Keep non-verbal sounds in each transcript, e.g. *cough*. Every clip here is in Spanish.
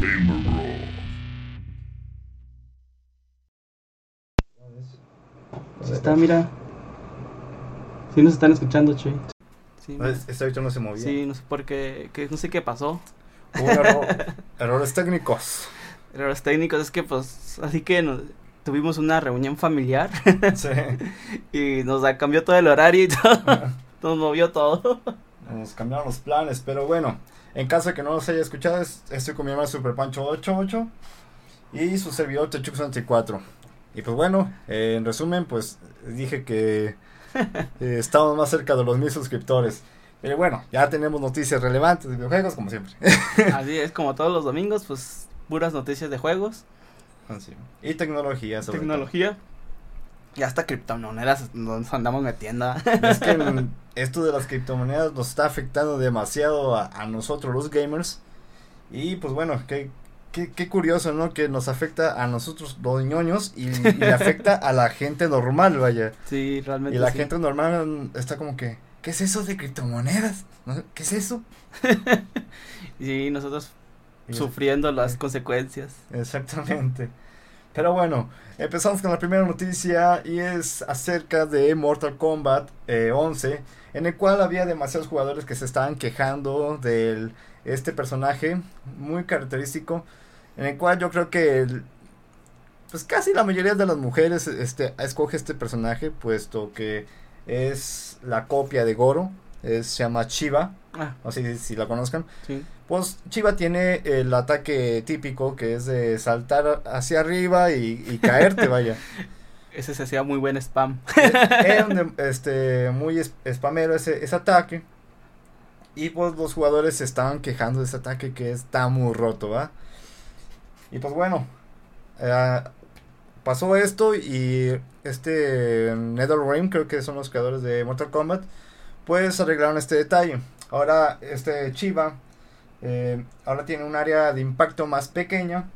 Gamer Bro. Sí está, mira. Sí nos están escuchando, che. Sí, No, Este ahorita no se movía. sí, no sé por qué, que- no sé qué pasó. Hubo un error- *laughs* errores técnicos. Errores técnicos, es que pues, así que nos- tuvimos una reunión familiar Sí. *laughs* y nos cambió todo el horario y todo, nos movió todo. Nos cambiaron los planes, pero bueno. En caso de que no los haya escuchado, es- estoy con mi hermano Super Pancho 88 y su servidor Techux 64. Y pues bueno, eh, en resumen, pues dije que *laughs* eh, estamos más cerca de los mil suscriptores. Pero bueno, ya tenemos noticias relevantes de videojuegos, como siempre. *laughs* Así es, como todos los domingos, pues puras noticias de juegos, Así. Y tecnología, sobre tecnología y hasta criptomonedas nos andamos metiendo. Es que *laughs* esto de las criptomonedas nos está afectando demasiado a, a nosotros los gamers. Y pues bueno, qué, qué, qué curioso, ¿no? Que nos afecta a nosotros los ñoños y, y le afecta a la gente normal, vaya. Sí, realmente Y la sí. gente normal está como que, ¿qué es eso de criptomonedas? ¿Qué es eso? *laughs* Y nosotros Y- sufriendo las Sí. consecuencias. Exactamente. Pero bueno, empezamos con la primera noticia y es acerca de Mortal Kombat eh, 11, en el cual había demasiados jugadores que se estaban quejando de este personaje muy característico, en el cual yo creo que el- pues casi la mayoría de las mujeres este, escoge este personaje, puesto que es la copia de Goro, es, se llama Chiva, Ah, no sé si la conozcan. sí. Pues Chiva tiene el ataque típico que es de saltar hacia arriba y, y caerte, *laughs* vaya. Ese se hacía muy buen spam. Era un *laughs* de- este, muy spamero ese, ese ataque. Y pues los jugadores se estaban quejando de ese ataque que está muy roto, ¿va? Y pues bueno, eh, pasó esto y este NetherRealm, creo que son los creadores de Mortal Kombat, pues arreglaron este detalle. Ahora este Chiva eh, ahora tiene un área de impacto más pequeña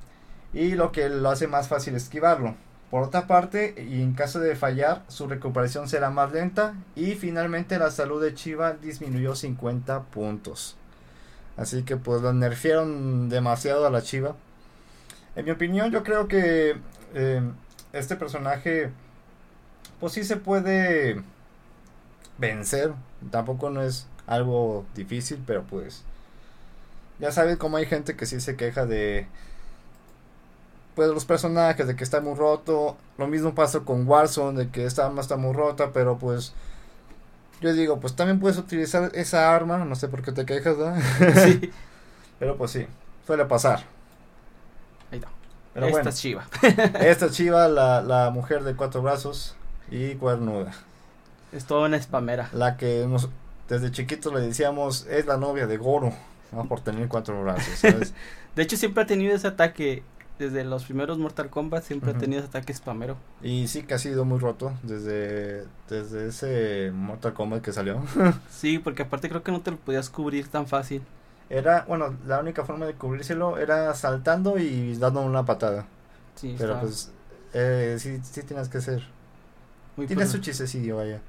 y lo que lo hace más fácil esquivarlo. Por otra parte, y en caso de fallar, su recuperación será más lenta y finalmente la salud de Chiva disminuyó 50 puntos. Así que pues lo nerfearon demasiado a la Chiva. En mi opinión, yo creo que eh, este personaje pues sí se puede vencer. Tampoco no es algo difícil, pero pues ya saben cómo hay gente que sí se queja de pues los personajes de que está muy roto. Lo mismo pasa con Warzone de que esta arma está muy rota, pero pues yo digo, pues también puedes utilizar esa arma, no sé por qué te quejas, ¿verdad? sí. *laughs* pero pues sí, suele pasar. Ahí está. Pero Esta bueno, es chiva. *laughs* esta chiva, la, la mujer de cuatro brazos y cuernuda, Es toda una spamera. la que nos, desde chiquitos le decíamos es la novia de Goro, ¿no? por tener cuatro brazos, *laughs* ¿sabes? De hecho, siempre ha tenido ese ataque. Desde los primeros Mortal Kombat siempre ha tenido ese ataque spamero. Y sí que ha sido muy roto desde, desde ese Mortal Kombat que salió. *laughs* Sí, porque aparte creo que no te lo podías cubrir tan fácil. Era, bueno, la única forma de cubrírselo era saltando y dando una patada. Sí, Pero está pues, eh, sí, sí tienes que ser. muy Tiene su chistecillo, vaya.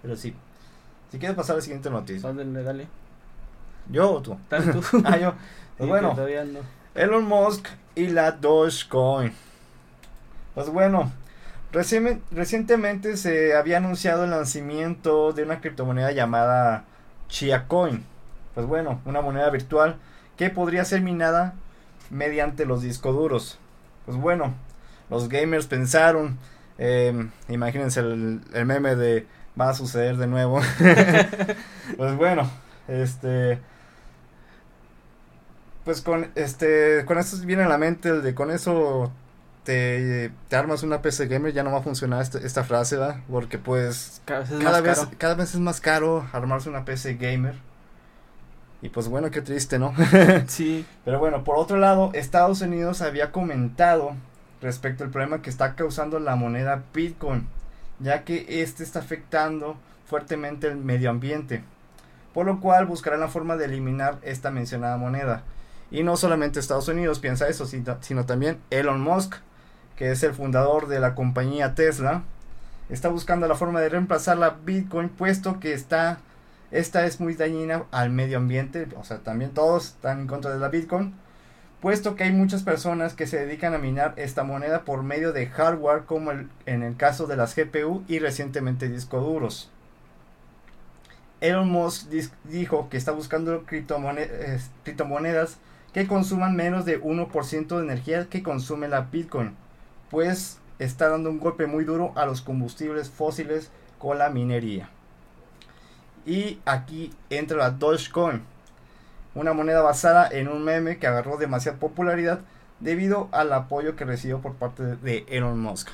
Pero sí. Si quieres pasar a la siguiente noticia. Dale, dale. ¿Yo o tú? *laughs* Ah, yo. Pues bueno, no. Elon Musk y la Dogecoin. Pues bueno, recien- recientemente se había anunciado el lanzamiento de una criptomoneda llamada Chia Coin. Pues bueno, una moneda virtual que podría ser minada mediante los discos duros. Pues bueno, los gamers pensaron, eh, imagínense el, el meme de va a suceder de nuevo. *laughs* pues bueno, este pues con este con esto viene a la mente el de con eso te, te armas una PC gamer ya no va a funcionar esta, esta frase ¿verdad? porque pues Cada vez es cada más vez caro. cada vez es más caro armarse una PC gamer y pues bueno qué triste no *laughs* Sí, pero bueno por otro lado Estados Unidos había comentado respecto al problema que está causando la moneda Bitcoin ya que este está afectando fuertemente el medio ambiente por lo cual buscarán la forma de eliminar esta mencionada moneda. Y no solamente Estados Unidos piensa eso, sino, también Elon Musk, que es el fundador de la compañía Tesla, está buscando la forma de reemplazar la Bitcoin, puesto que está, esta es muy dañina al medio ambiente, o sea, también todos están en contra de la Bitcoin, puesto que hay muchas personas que se dedican a minar esta moneda por medio de hardware como en el caso de las GPU y recientemente discos duros. Elon Musk dijo que está buscando criptomonedas que consuman menos de 1% de energía que consume la Bitcoin, pues está dando un golpe muy duro a los combustibles fósiles con la minería. Y aquí entra la Dogecoin, una moneda basada en un meme que agarró demasiada popularidad debido al apoyo que recibió por parte de Elon Musk.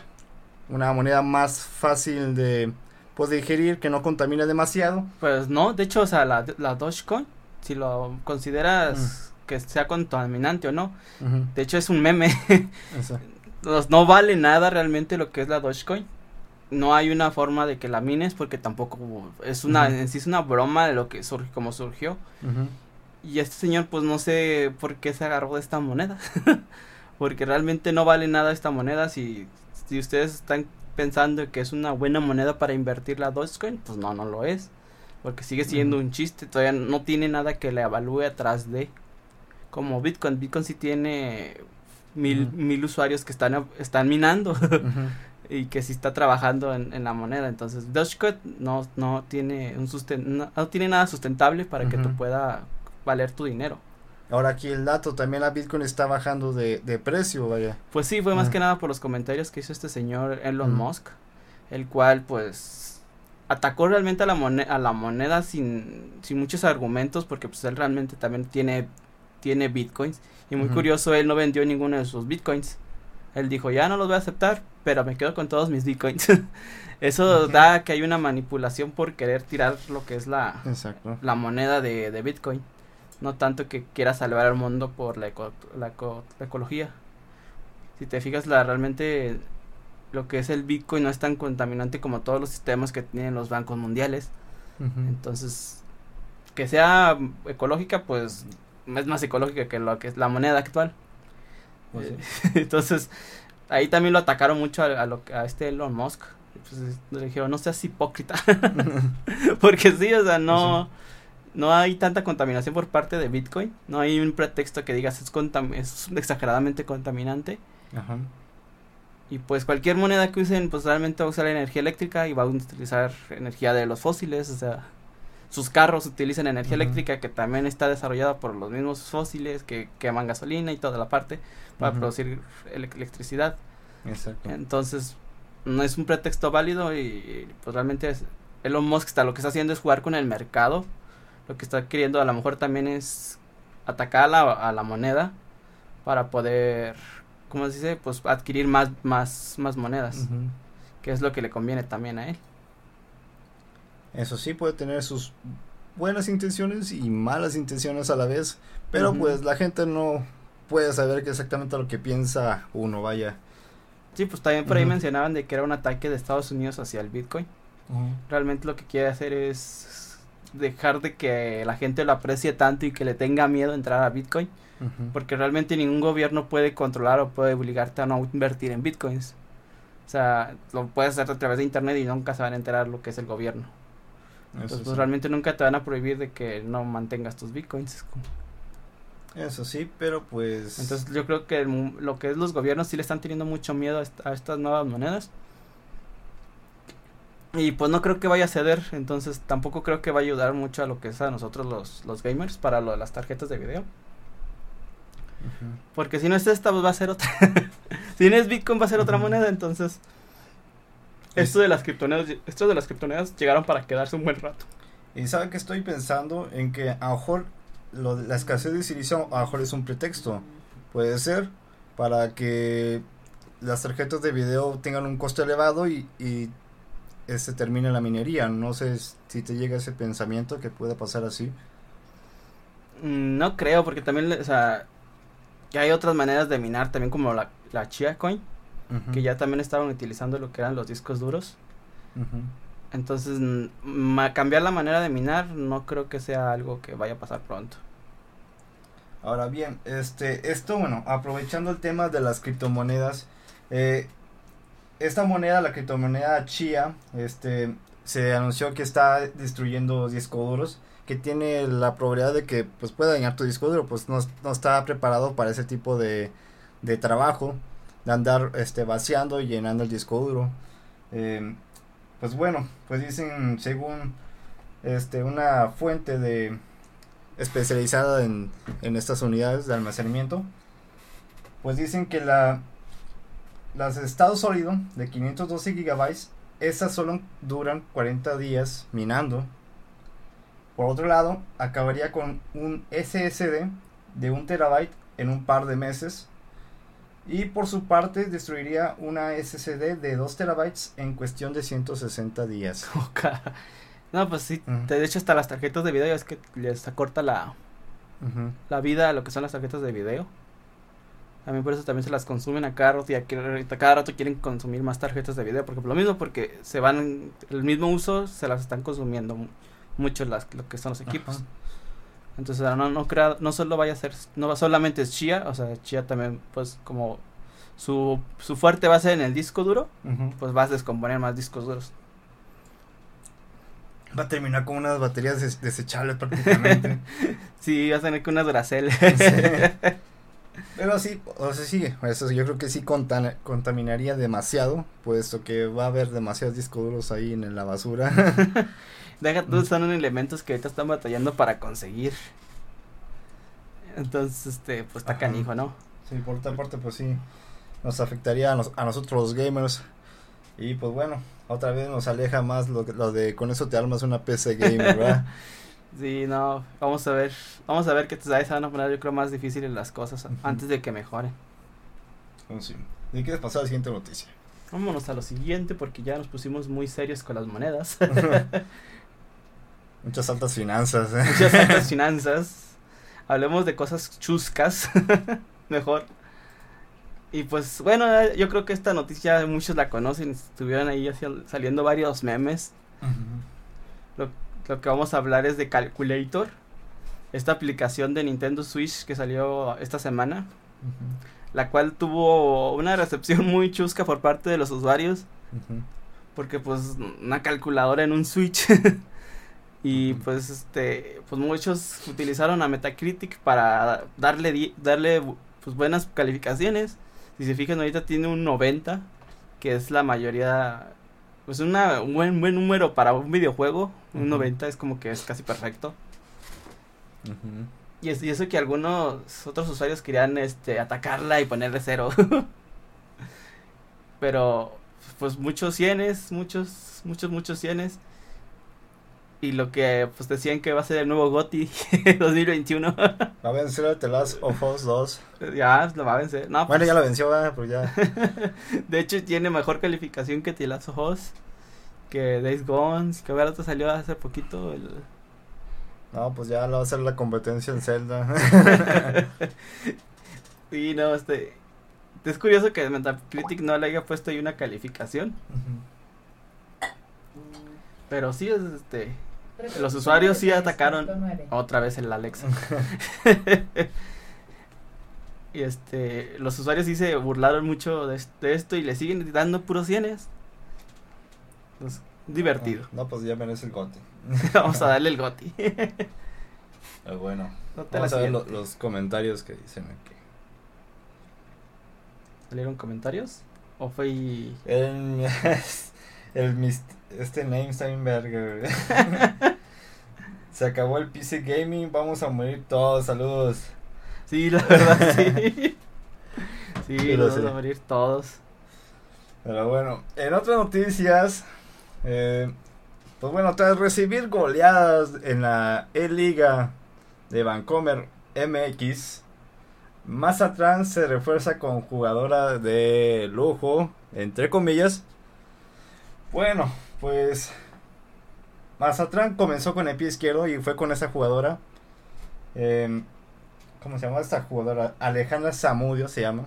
Una moneda más fácil de pues, digerir, que no contamina demasiado. Pues no, de hecho, o sea, la, la Dogecoin, si lo consideras mm. Que sea contaminante o no, de hecho es un meme. *laughs* no vale nada realmente lo que es la Dogecoin. No hay una forma de que la mines porque tampoco es una, en sí es una broma de lo que surge, como surgió. Y este señor pues no sé por qué se agarró de esta moneda. *laughs* porque realmente no vale nada esta moneda si, si ustedes están pensando que es una buena moneda para invertir la Dogecoin, pues no, no lo es. Porque sigue siendo un chiste, todavía no tiene nada que le evalúe atrás de. Como Bitcoin, Bitcoin sí tiene mil, mil usuarios que están, están minando. *laughs* y que sí está trabajando en, en la moneda. Entonces, Dogecoin no, no tiene un susten no, tiene nada sustentable para que tú pueda valer tu dinero. Ahora aquí el dato, también la Bitcoin está bajando de, de precio, vaya. Pues sí, fue más que nada por los comentarios que hizo este señor Elon Musk, el cual pues atacó realmente a la moneda, a la moneda sin, sin muchos argumentos, porque pues él realmente también tiene, tiene Bitcoins. Y muy curioso, él no vendió ninguno de sus Bitcoins. Él dijo, ya no los voy a aceptar, pero me quedo con todos mis Bitcoins. *laughs* Eso da que hay una manipulación por querer tirar lo que es la, la moneda de, de Bitcoin no tanto que quiera salvar al mundo por la, la, ecología. Si te fijas, la realmente lo que es el Bitcoin no es tan contaminante como todos los sistemas que tienen los bancos mundiales. Entonces, que sea ecológica, pues es más ecológica que lo que es la moneda actual. Pues *laughs* entonces, ahí también lo atacaron mucho a, lo, a este Elon Musk. Pues, le dijeron, no seas hipócrita. *laughs* *laughs* Porque sí, o sea, no... No hay tanta contaminación por parte de Bitcoin. No hay un pretexto que digas es, es exageradamente contaminante. Ajá. Y pues cualquier moneda que usen, pues realmente va a usar energía eléctrica y va a utilizar energía de los fósiles. O sea, sus carros utilizan energía eléctrica que también está desarrollada por los mismos fósiles que queman gasolina y toda la parte para producir electricidad. Exacto. Entonces, no es un pretexto válido y, pues realmente es, Elon Musk está, lo que está haciendo es jugar con el mercado lo que está queriendo a lo mejor también es atacar a la, a la moneda para poder, ¿cómo se dice? Pues adquirir más, más, más monedas, que es lo que le conviene también a él. Eso sí, puede tener sus buenas intenciones y malas intenciones a la vez, pero pues la gente no puede saber qué exactamente lo que piensa uno, vaya. Sí, pues también por ahí mencionaban de que era un ataque de Estados Unidos hacia el Bitcoin. Realmente lo que quiere hacer es dejar de que la gente lo aprecie tanto y que le tenga miedo entrar a Bitcoin. Porque realmente ningún gobierno puede controlar o puede obligarte a no invertir en Bitcoins. O sea, lo puedes hacer a través de internet y nunca se van a enterar lo que es el gobierno. Entonces, pues realmente nunca te van a prohibir de que no mantengas tus Bitcoins. Eso sí, pero pues... Entonces yo creo que lo que es los gobiernos sí le están teniendo mucho miedo a estas nuevas monedas. Y pues no creo que vaya a ceder, entonces tampoco creo que va a ayudar mucho a lo que es a nosotros los, los gamers para lo de las tarjetas de video. Porque si no es esta, pues va a ser otra. *laughs* si no es Bitcoin, va a ser otra moneda, entonces... Esto de las criptomonedas, esto de las criptomonedas llegaron para quedarse un buen rato. Y saben que estoy pensando en que a lo mejor lo la escasez de silicio a lo mejor es un pretexto. Puede ser para que las tarjetas de video tengan un costo elevado y, y se termine la minería. No sé si te llega ese pensamiento que pueda pasar así. Mm, no creo, porque también, o sea, que hay otras maneras de minar, también como la, la Chia Coin, que ya también estaban utilizando lo que eran los discos duros. Entonces, cambiar la manera de minar no creo que sea algo que vaya a pasar pronto. Ahora bien, este, esto, bueno, aprovechando el tema de las criptomonedas, eh, esta moneda, la criptomoneda Chia, este, se anunció que está destruyendo discos duros que tiene la probabilidad de que pues pueda dañar tu disco duro, pues no, no está preparado para ese tipo de, de trabajo, de andar este vaciando y llenando el disco duro. Eh, pues bueno, pues dicen según este una fuente de especializada en, en estas unidades de almacenamiento, pues dicen que la las de estado sólido de 512 gigabytes, esas solo duran 40 días minando. Por otro lado, acabaría con un SSD de 1 terabyte en un par de meses. Y por su parte, destruiría una SSD de 2 terabytes en cuestión de 160 días. *laughs* no, pues sí, de hecho hasta las tarjetas de video es que les acorta la, la vida a lo que son las tarjetas de video. También por eso también se las consumen a cada rato y a cada rato quieren consumir más tarjetas de video. Porque por lo mismo, porque se van, el mismo uso se las están consumiendo mucho las, lo que son los equipos. Entonces no, no crea, no solo vaya a ser, no solamente es Chia, o sea, Chia también pues como su, su fuerte va a ser en el disco duro, pues vas a descomponer más discos duros. Va a terminar con unas baterías desechables prácticamente. *laughs* sí, va a tener con unas Duracell. *laughs* *laughs* Pero sí, o sea, sí, eso yo creo que sí contaminaría demasiado, puesto que va a haber demasiados discos duros ahí en la basura. Deja tú, son elementos que ahorita están batallando para conseguir. Entonces, este, pues está canijo, ¿no? Sí, por otra parte, pues sí, nos afectaría a, a nosotros los gamers. Y pues bueno, otra vez nos aleja más lo, lo de con eso te armas una PC gamer, ¿verdad? *laughs* Sí, no, vamos a ver, vamos a ver que te van a poner yo creo más difíciles las cosas antes de que mejoren. Oh, sí. ¿Y quieres pasar a la siguiente noticia? Vámonos a lo siguiente porque ya nos pusimos muy serios con las monedas. *laughs* Muchas altas finanzas. ¿eh? Muchas altas *laughs* finanzas. Hablemos de cosas chuscas. *laughs* Mejor. Y pues bueno, yo creo que esta noticia muchos la conocen. Estuvieron ahí saliendo varios memes. Lo lo que vamos a hablar es de Calculator, esta aplicación de Nintendo Switch que salió esta semana, la cual tuvo una recepción *laughs* muy chusca por parte de los usuarios, porque pues una calculadora en un Switch. Y pues este pues muchos utilizaron a Metacritic para darle darle pues buenas calificaciones si se fijan ahorita tiene un 90 que es la mayoría pues una, un buen, buen número para un videojuego. Un 90 es como que es casi perfecto. y, es, y eso que algunos otros usuarios querían este atacarla y ponerle cero. *laughs* Pero pues muchos cienes, muchos, muchos, muchos cienes. Y lo que pues decían que va a ser el nuevo GOTI *laughs* 2021. Va a vencer el The Last of Us 2. Ya, lo va a vencer. No, bueno, pues ya lo venció, pero ya. *laughs* de hecho, tiene mejor calificación que The Last of Us. Que Days Gone. Que a ver, salió hace poquito. El... No, pues ya lo va a hacer la competencia en Zelda. *laughs* sí, no, este. Es curioso que Metacritic no le haya puesto ahí una calificación. Pero sí, es este los usuarios sí atacaron otra vez el Alexa. *laughs* y este, los usuarios sí se burlaron mucho de, esto y le siguen dando puros cienes. Pues, divertido. No, pues ya merece el goti. *laughs* Vamos a darle el goti. bueno, vamos a ver los comentarios que dicen aquí. ¿Salieron comentarios? ¿O fue El, *laughs* el, este name Steinberger. *laughs* Se acabó el PC Gaming, vamos a morir todos, saludos. Sí, la verdad, *laughs* sí. sí, vamos a morir todos. Pero bueno, en otras noticias, eh, pues bueno, tras recibir goleadas en la E-Liga de Vancomer MX, Mazatlán se refuerza con jugadora de lujo, entre comillas. Bueno, pues Mazatlán comenzó con el pie izquierdo y fue con esa jugadora. Em, ¿Cómo se llama esta jugadora? Alejandra Zamudio se llama.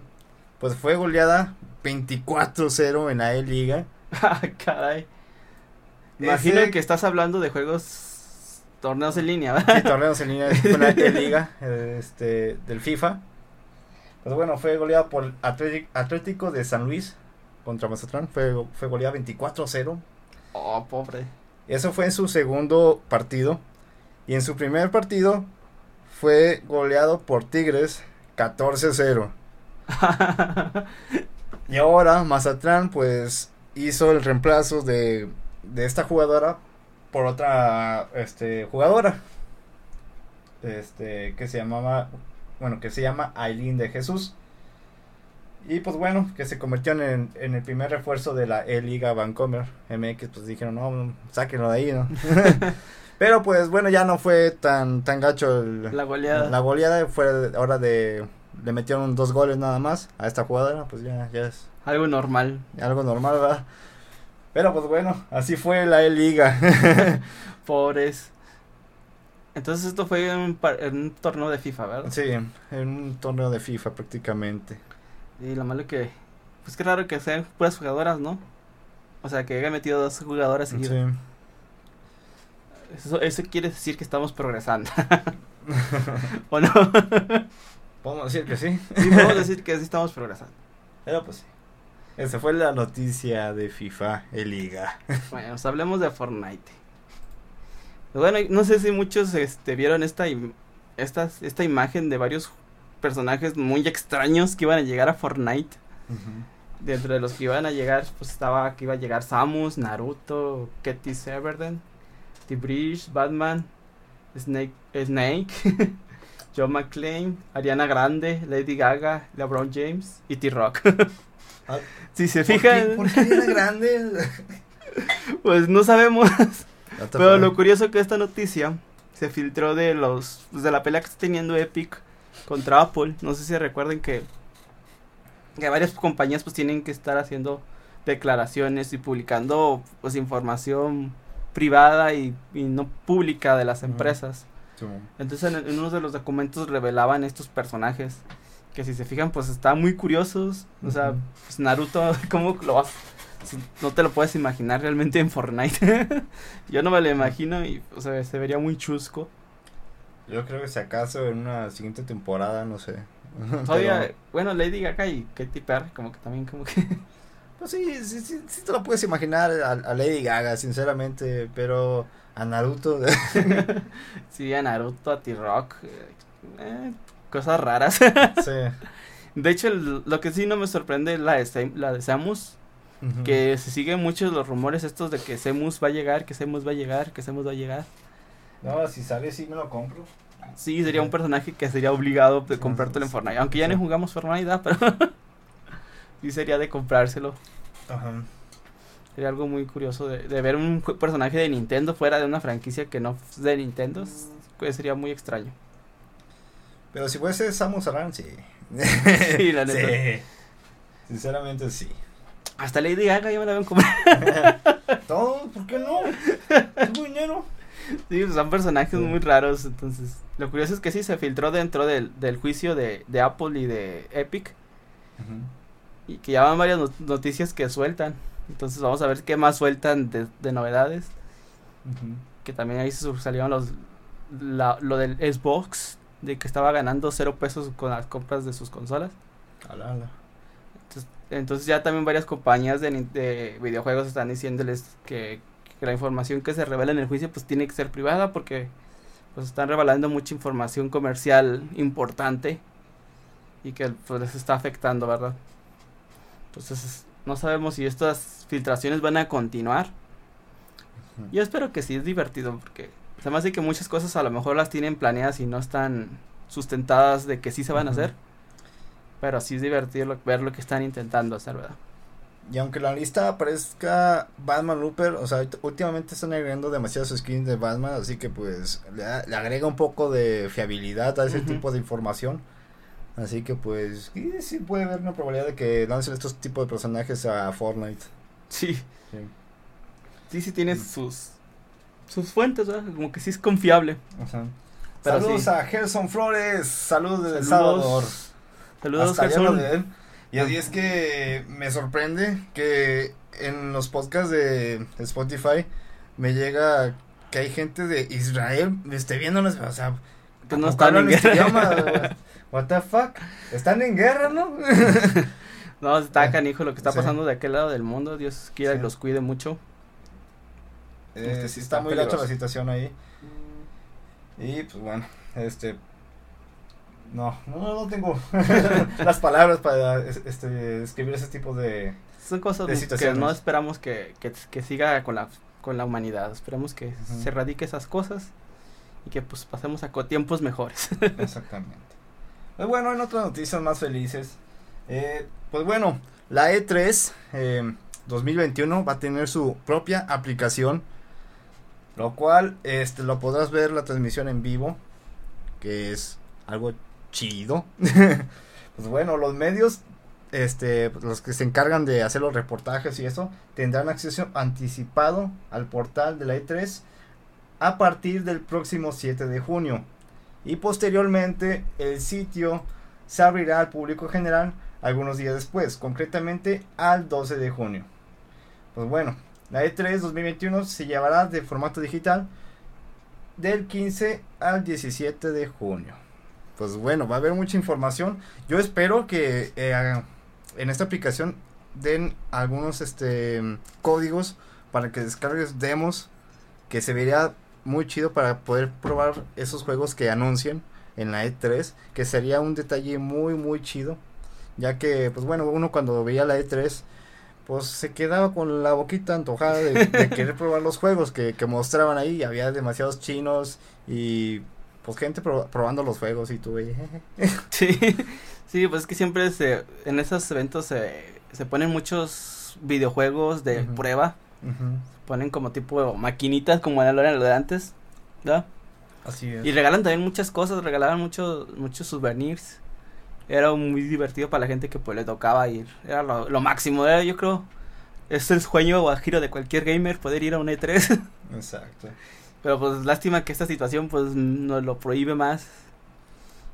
Pues fue goleada 24-0 en la E-Liga. *laughs* Ah, caray. Imagino que estás hablando de juegos torneos en línea, ¿verdad? Sí, torneos en línea con la *laughs* E-Liga este, del FIFA. Pues bueno, fue goleada por Atlético de San Luis contra Mazatlán. Fue, fue goleada 24-0. Oh, pobre. Eso fue en su segundo partido. Y en su primer partido fue goleado por Tigres 14-0. *laughs* y ahora Mazatlán pues hizo el reemplazo de, de esta jugadora por otra este, jugadora. Este, que se llamaba, bueno, que se llama Aileen de Jesús. Y pues bueno, que se convirtió en, en el primer refuerzo de la E-Liga Vancomer MX. Pues dijeron, no, sáquenlo de ahí, ¿no? *laughs* Pero pues bueno, ya no fue tan, tan gacho el, la goleada. La goleada fue ahora de. Le metieron dos goles nada más a esta jugadora, pues ya, ya es. Algo normal. Algo normal, ¿verdad? Pero pues bueno, así fue la E-Liga. *laughs* Pobres. Entonces esto fue en un, en un, torneo de FIFA, ¿verdad? Sí, en un torneo de FIFA prácticamente. Y lo malo que... Pues qué raro que sean puras jugadoras, ¿no? O sea, que haya metido dos jugadoras seguidas. Sí. Eso, eso quiere decir que estamos progresando. *laughs* ¿O no? *laughs* Podemos decir que sí. Sí, podemos decir que sí estamos progresando. Pero pues sí. Esa fue la noticia de FIFA Liga. *laughs* Bueno, pues hablemos de Fortnite. Bueno, no sé si muchos este, vieron esta, esta, esta imagen de varios personajes muy extraños que iban a llegar a Fortnite. Dentro de los que iban a llegar, pues estaba que iba a llegar Samus, Naruto, Katy Severden, The Bridge, Batman, Snake, Snake *laughs* John McClane, Ariana Grande, Lady Gaga, LeBron James y T-Rock. Ah, *laughs* si se fijan. ¿Por qué, Ariana Grande? *laughs* pues no sabemos. Pero lo curioso que esta noticia se filtró de los pues, de la pelea que está teniendo Epic contra Apple. No sé si recuerden que que varias compañías pues tienen que estar haciendo declaraciones y publicando pues información privada y, y no pública de las empresas. Sí. Entonces en, en, uno de los documentos revelaban estos personajes que si se fijan pues están muy curiosos. O sea, pues Naruto, *laughs* ¿cómo lo vas? No te lo puedes imaginar realmente en Fortnite. *laughs* Yo no me lo imagino y o sea, se vería muy chusco. Yo creo que si acaso en una siguiente temporada, no sé. *laughs* Todavía, Pero... bueno, Lady Gaga y Katy Perry, como que también, como que. *laughs* Pues sí, sí, sí, sí te lo puedes imaginar a, a, Lady Gaga, sinceramente, pero a Naruto. *laughs* sí, a Naruto, a T-Rock, eh, cosas raras. sí. De hecho, el, lo que sí no me sorprende es la de, la de Samus. Uh -huh. Que se siguen muchos los rumores estos de que Semus va a llegar, que Semus va a llegar, que Semus va a llegar. No, si sale sí me lo compro. Sí, sería un personaje que sería obligado de comprártelo en Fortnite. Aunque ya no jugamos Fortnite, pero *laughs* sí sería de comprárselo. Ajá. Sería algo muy curioso de, de, ver un personaje de Nintendo fuera de una franquicia que no es de Nintendo. Pues sería muy extraño. Pero si fuese Samus Aran, sí. *laughs* sí, la neta. Sí. Sinceramente sí. Hasta Lady Gaga ya me la habían comprado. *laughs* Todo, ¿por qué no? Sí, son personajes sí. muy raros, entonces lo curioso es que sí se filtró dentro del, del juicio de, de, Apple y de Epic uh -huh. y que ya van varias not noticias que sueltan, entonces vamos a ver qué más sueltan de, de novedades, uh -huh. que también ahí salieron los, la, lo del Xbox, de que estaba ganando cero pesos con las compras de sus consolas. Ala, ala. Entonces, entonces ya también varias compañías de, de videojuegos están diciéndoles que que la información que se revela en el juicio pues tiene que ser privada porque pues están revelando mucha información comercial importante y que pues les está afectando, ¿verdad? Entonces no sabemos si estas filtraciones van a continuar. Yo espero que sí, es divertido porque se me hace que muchas cosas a lo mejor las tienen planeadas y no están sustentadas de que sí se van a hacer. Pero sí es divertido lo, ver lo que están intentando hacer, ¿verdad? Y aunque la lista aparezca Batman Looper, o sea, últimamente están agregando demasiados skins de Batman, así que pues le, le agrega un poco de fiabilidad a ese uh -huh. tipo de información. Así que pues sí, sí, puede haber una probabilidad de que lancen estos tipos de personajes a Fortnite. Sí. Sí, sí, sí tiene mm. sus sus fuentes, ¿verdad? Como que sí es confiable. Pero Saludos sí. a Gerson Flores, saludos desde El Salvador. Saludos, Hasta Gerson. Y así es que me sorprende que en los podcasts de Spotify me llega que hay gente de Israel esté viéndonos, o sea, pues no están en este guerra. Idioma, *laughs* what the fuck? Están en guerra, ¿no? *laughs* no, está canijo lo que está pasando sí. de aquel lado del mundo, Dios quiera sí. y los cuide mucho. Eh, este, sí está, está muy gacho la situación ahí. Y pues bueno, este no, no, no tengo *laughs* las palabras para este, escribir ese tipo de son cosas que no esperamos que, que, que, siga con la con la humanidad. Esperamos que se erradique esas cosas y que pues pasemos a tiempos mejores. *laughs* Exactamente. Pues bueno, en otras noticias más felices. Eh, pues bueno, la E3 eh, 2021 va a tener su propia aplicación. Lo cual este, lo podrás ver la transmisión en vivo. Que es algo chido. *laughs* pues bueno, los medios este, los que se encargan de hacer los reportajes y eso, tendrán acceso anticipado al portal de la E3 a partir del próximo 7 de junio. Y posteriormente el sitio se abrirá al público general algunos días después, concretamente al 12 de junio. Pues bueno, la E3 2021 se llevará de formato digital del 15 al 17 de junio. Pues bueno, va a haber mucha información. Yo espero que eh, en esta aplicación den algunos este códigos para que descargues demos que se vería muy chido para poder probar esos juegos que anuncien en la E3, que sería un detalle muy muy chido, ya que pues bueno, uno cuando veía la E3 pues se quedaba con la boquita antojada de, querer probar los juegos que, que, mostraban ahí, había demasiados chinos y pues gente probando los juegos y tú *laughs* sí Sí, pues es que siempre se, en esos eventos se, se ponen muchos videojuegos de prueba. Se ponen como tipo maquinitas como en lo de antes, ¿verdad? Así es. Y regalan también muchas cosas, regalaban muchos muchos souvenirs. Era muy divertido para la gente que pues le tocaba ir. Era lo, lo máximo, yo creo. Es el sueño o giro de cualquier gamer poder ir a un E3. *laughs* Exacto. Pero pues lástima que esta situación pues nos lo prohíbe más.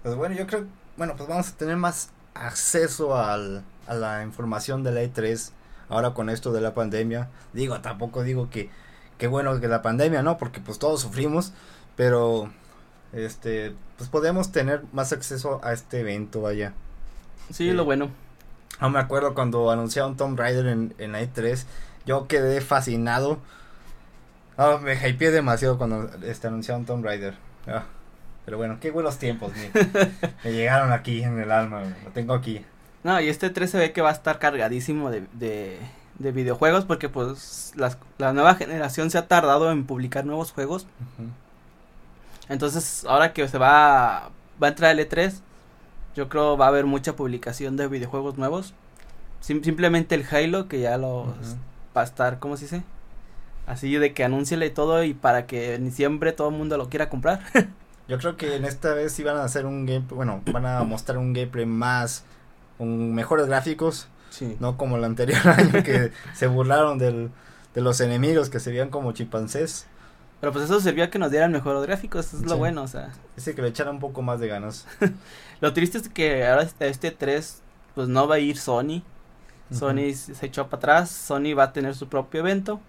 Pues bueno, yo creo bueno, pues vamos a tener más acceso al, a la información de la E3 ahora con esto de la pandemia. Digo, tampoco digo que, que bueno que la pandemia, ¿no? Porque pues todos sufrimos, pero este, pues podemos tener más acceso a este evento allá. Sí, lo bueno. No me acuerdo cuando anunciaron Tomb Raider en, en la E3, yo quedé fascinado. Oh, me hypeé demasiado cuando este, anunciaron Tomb Raider. Ah. Pero bueno, qué buenos tiempos, me, *laughs* llegaron aquí en el alma, lo tengo aquí. No, y este 3 se ve que va a estar cargadísimo de, de, de videojuegos porque pues las, la nueva generación se ha tardado en publicar nuevos juegos. Entonces, ahora que se va, va a entrar el E3, yo creo va a haber mucha publicación de videojuegos nuevos. simplemente el Halo, que ya lo va a estar, ¿cómo se dice? Así de que anúnciele todo y para que en diciembre todo el mundo lo quiera comprar. *laughs* Yo creo que en esta vez sí van a hacer un gameplay, bueno, van a mostrar un gameplay más, con mejores gráficos, sí. no como el anterior *laughs* año que se burlaron del, de los enemigos que se veían como chimpancés. Pero pues eso servía que nos dieran mejores gráficos, eso es lo bueno, o sea. Dice que le echara un poco más de ganas. *laughs* lo triste es que ahora este, este 3, pues no va a ir Sony. Sony se echó para atrás, Sony va a tener su propio evento.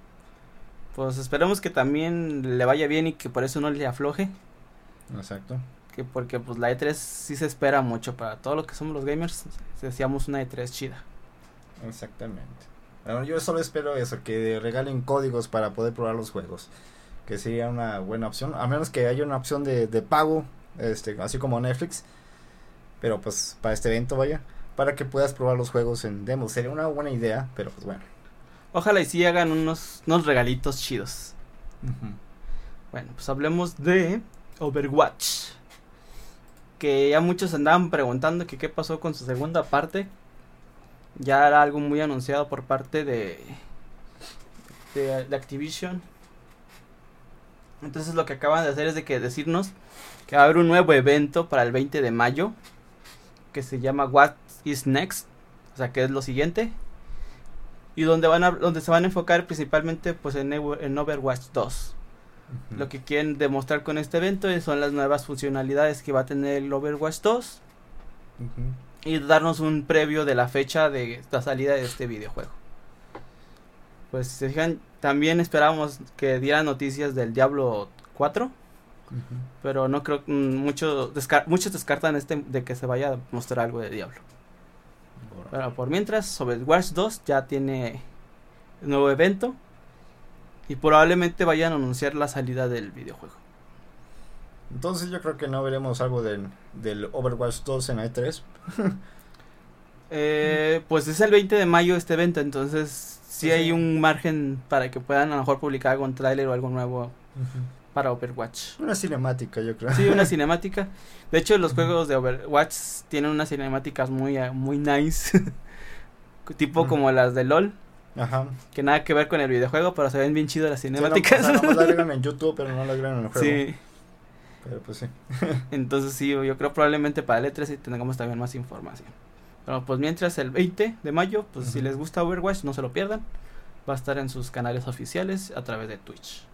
Pues esperemos que también le vaya bien y que por eso no le afloje. Exacto. Que porque pues la E3 sí se espera mucho para todos los que somos los gamers, deseamos una E3 chida. Exactamente. Bueno, yo solo espero eso, que regalen códigos para poder probar los juegos. Que sería una buena opción, a menos que haya una opción de, de pago, este, así como Netflix. Pero pues para este evento vaya, para que puedas probar los juegos en demo. Sería una buena idea, pero pues bueno. Ojalá y sí hagan unos, unos regalitos chidos. Bueno, pues hablemos de Overwatch. Que ya muchos andaban preguntando que qué pasó con su segunda parte. Ya era algo muy anunciado por parte de, de, Activision. Entonces lo que acaban de hacer es de que decirnos que va a haber un nuevo evento para el 20 de mayo. Que se llama What is Next. O sea, que es lo siguiente. Y donde, van a, donde se van a enfocar principalmente pues en, en Overwatch 2. Lo que quieren demostrar con este evento son las nuevas funcionalidades que va a tener el Overwatch 2 y darnos un previo de la fecha de la salida de este videojuego. Pues se fijan, también esperábamos que dieran noticias del Diablo 4, pero no creo mm, mucho muchos descartan este de que se vaya a mostrar algo de Diablo. Pero por mientras, Overwatch 2 ya tiene nuevo evento y probablemente vayan a anunciar la salida del videojuego. Entonces yo creo que no veremos algo del, del Overwatch 2 en E3. *laughs* Eh, pues es el 20 de mayo este evento, entonces sí, Sí, hay sí. un margen para que puedan a lo mejor publicar algún tráiler o algo nuevo para Overwatch. Una cinemática, yo creo. Sí, una *laughs* cinemática. De hecho, los juegos de Overwatch tienen unas cinemáticas muy, eh, muy nice. *laughs* tipo como las de LOL, Ajá. que nada que ver con el videojuego, pero se ven bien chidas las Sí, no, cinemáticas. o sea, la agregan en *laughs* YouTube, pero no la agregan en el juego. Sí, Pero pues sí. entonces sí, yo creo probablemente para el E3 sí tengamos también más información. Pero pues mientras el 20 de mayo, pues si les gusta Overwatch, no se lo pierdan. Va a estar en sus canales oficiales a través de Twitch.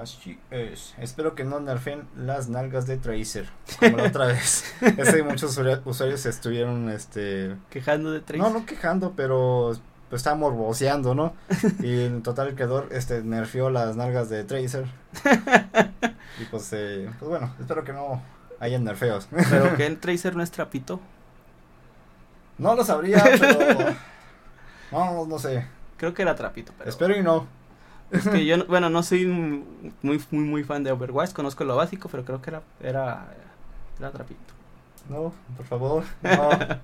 Así es. Espero que no nerfen las nalgas de Tracer. Como la otra vez. *laughs* Ese muchos usuari- usuarios estuvieron, este... Quejando de Trace. No, no quejando, pero pues estaba morboseando, ¿no? *laughs* Y en total el creador, este, nerfeó las nalgas de Tracer. *laughs* Y pues, eh, pues bueno, espero que no hayan nerfeos. Pero que el Tracer no es trapito. No lo sabría, pero... No, no sé. Creo que era trapito, pero... Espero y no. Es que yo, *laughs* no- bueno, no soy muy, muy, muy fan de Overwatch, conozco lo básico, pero creo que era, era, era trapito. No, por favor. No. *laughs*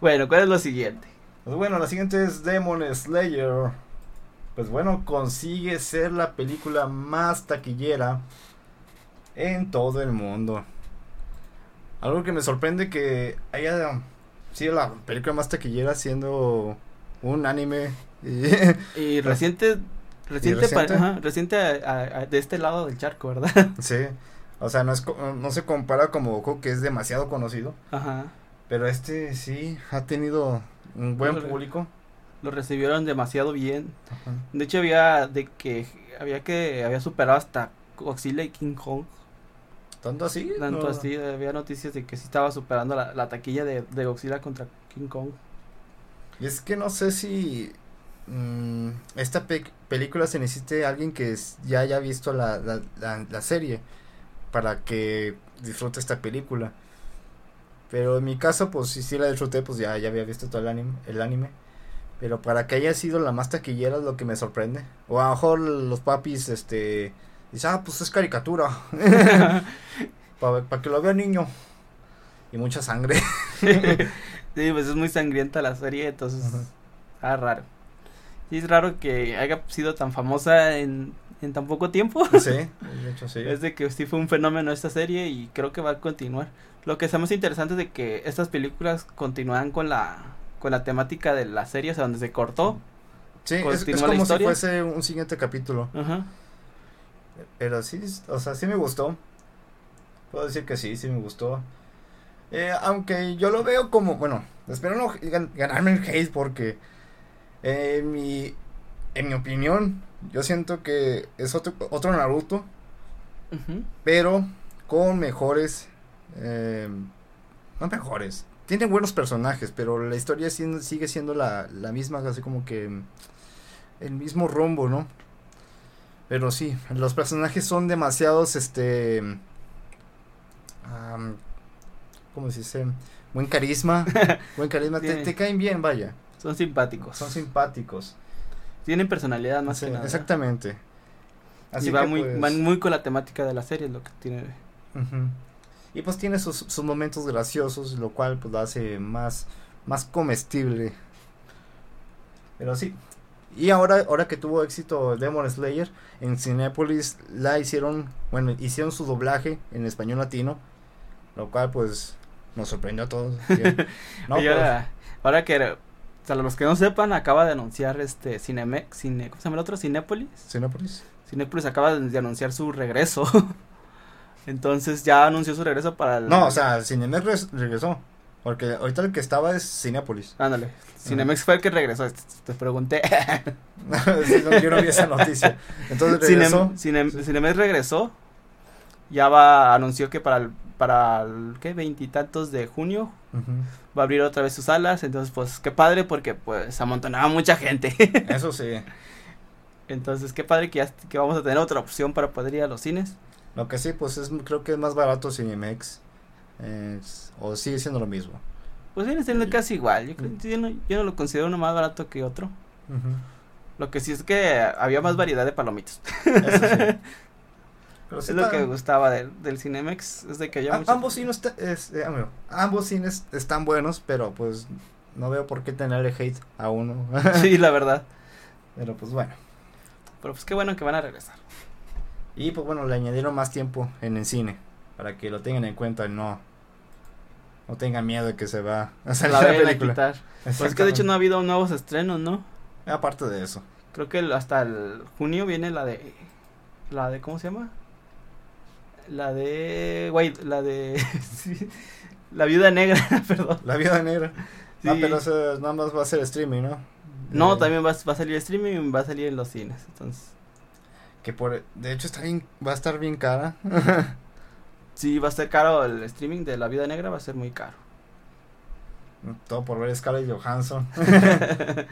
Bueno, ¿cuál es lo siguiente? Pues bueno, la siguiente es Demon Slayer. Pues bueno, consigue ser la película más taquillera en todo el mundo. Algo que me sorprende que haya sido la película más taquillera siendo un anime. Y *laughs* Y reciente, reciente, reciente? ajá, reciente a- a- a- de este lado del charco, ¿verdad? *laughs* sí, o sea, no, es, no se compara como Goku, que es demasiado conocido. Ajá. Pero este sí ha tenido un buen público. Lo recibieron demasiado bien. Ajá. De hecho, había de que había que había superado hasta Godzilla y King Kong. ¿Tanto así? Tanto No. así, había noticias de que sí estaba superando la, la taquilla de, de Godzilla contra King Kong. Y es que no sé si mm, esta pe- película se necesite alguien que ya haya visto la, la, la, la serie para que disfrute esta película. Pero en mi caso, pues si sí la disfruté, pues ya, ya había visto todo el anime, el anime. Pero para que haya sido la más taquillera es lo que me sorprende. O a lo mejor los papis, este, dicen, ah, pues es caricatura. *laughs* *laughs* para que lo vea niño. Y mucha sangre. *laughs* sí, pues es muy sangrienta la serie, entonces Ajá. está raro. Sí, es raro que haya sido tan famosa en, en tan poco tiempo. sí, *laughs* de hecho sí. Es de que sí fue un fenómeno esta serie y creo que va a continuar. Lo que está más interesante es de que estas películas continúan con la con la temática de la serie, o sea, donde se cortó. Sí, es, es como si fuese un siguiente capítulo. Ajá. Pero sí, o sea, sí me gustó. Puedo decir que sí, sí me gustó. Eh, aunque yo lo veo como, bueno, espero no gan- ganarme el hate porque eh, en mi, en mi opinión, yo siento que es otro, otro Naruto, pero con mejores, eh, no mejores, tiene buenos personajes, pero la historia siendo- sigue siendo la, la misma, así como que mm, el mismo rumbo, ¿no? Pero sí, los personajes son demasiados, este, am, ¿cómo se dice? Buen carisma, *laughs* buen carisma, te caen bien, vaya, Son simpáticos. son simpáticos. Tienen personalidad más Sí, que nada. exactamente. y va que, muy, pues, van muy con la temática de la serie, es lo que tiene. Y pues tiene sus, sus momentos graciosos, lo cual pues lo hace más, más comestible. Pero sí. Y ahora, ahora que tuvo éxito Demon Slayer, en Cinepolis la hicieron, bueno, hicieron su doblaje en español latino, lo cual pues nos sorprendió a todos. *laughs* Que- no, Y pues, ahora, ahora que, para los que no sepan, acaba de anunciar este Cinemex, Cine, ¿cómo se llama el otro? Cinépolis. Cinépolis. Cinépolis acaba de, anunciar su regreso. *laughs* Entonces ya anunció su regreso para el... No, o sea, Cinemex res- regresó, porque ahorita el que estaba es Cinépolis. Ándale. Cinemex fue el que regresó. Te pregunté. *laughs* Sí, no, yo no vi esa noticia. Entonces regresó. Cinem- Cinem- Cinemex regresó. Ya va, anunció que para el, para el, ¿qué? Veintitantos de junio Va a abrir otra vez sus salas. Entonces, pues, qué padre porque, pues, amontonaba mucha gente. *laughs* Eso sí. Entonces, qué padre que ya que vamos a tener otra opción para poder ir a los cines. Lo que sí, pues es creo que es más barato Cinemex. Es- o sigue siendo lo mismo. Pues viene siendo casi igual. Yo, creo- yo, no, yo no lo considero uno más barato que otro. Lo que sí es que había más variedad de palomitas. Eso sí. *laughs* Pero sí es lo que me gustaba del, del Cinemex, es de que ya a- mucho- ambos cines está- es- eh, amigo, ambos cines están buenos, pero pues no veo por qué tenerle hate a uno. *laughs* Sí, la verdad. pero pues bueno. Pero pues qué bueno que van a regresar. Y pues bueno, le añadieron más tiempo en el cine para que lo tengan en cuenta y no no tengan miedo de que se va a La la, película. quitar. Pues es que de hecho no ha habido nuevos estrenos, ¿no? Aparte de eso. Creo que hasta el junio viene la de la de ¿cómo se llama? La de wait, la de *laughs* sí, la viuda negra, *laughs* perdón. La vida negra. Sí. Ah, pero eso nada más va a ser streaming, ¿no? No, Eh, también va, va a salir streaming y va a salir en los cines. Entonces, Que por, de hecho está bien, va a estar bien cara. *laughs* sí va a ser caro el streaming de la viuda negra, va a ser muy caro. Todo por ver Scarlett Johansson.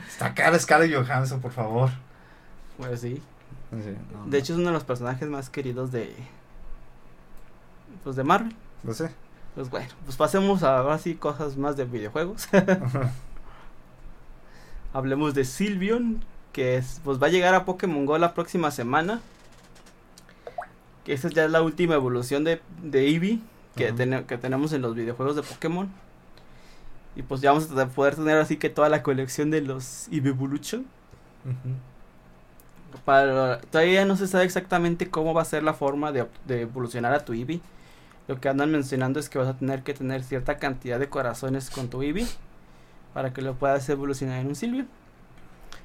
está cara Scarlett Johansson, por favor. Pues sí. Sí, no, De hecho es uno de los personajes más queridos de pues de Marvel. no sé. Pues bueno, pues pasemos a ahora sí cosas más de videojuegos. *laughs* Hablemos de Sylveon, que es, pues va a llegar a Pokémon Go la próxima semana. Que esa ya es la última evolución de, de Eevee que, tenemos en los videojuegos de Pokémon. Y pues ya vamos a poder tener así que toda la colección de los Eevee Evolution. Para, todavía no se sabe exactamente cómo va a ser la forma de, de evolucionar a tu Eevee. Lo que andan mencionando es que vas a tener que tener cierta cantidad de corazones con tu Eevee para que lo puedas evolucionar en un Sylveon.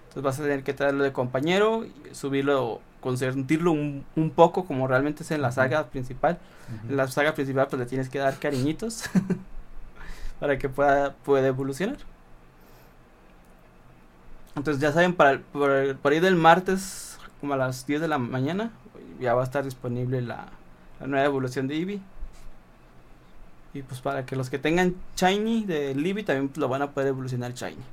Entonces vas a tener que traerlo de compañero, subirlo, consentirlo un, un poco como realmente es en la saga principal. En la saga principal pues le tienes que dar cariñitos *laughs* para que pueda, pueda evolucionar. Entonces ya saben, para el- por ahí del martes, como a las 10 de la mañana, ya va a estar disponible la, la nueva evolución de Eevee. Y pues para que los que tengan Shiny de Eevee también lo van a poder evolucionar Shiny.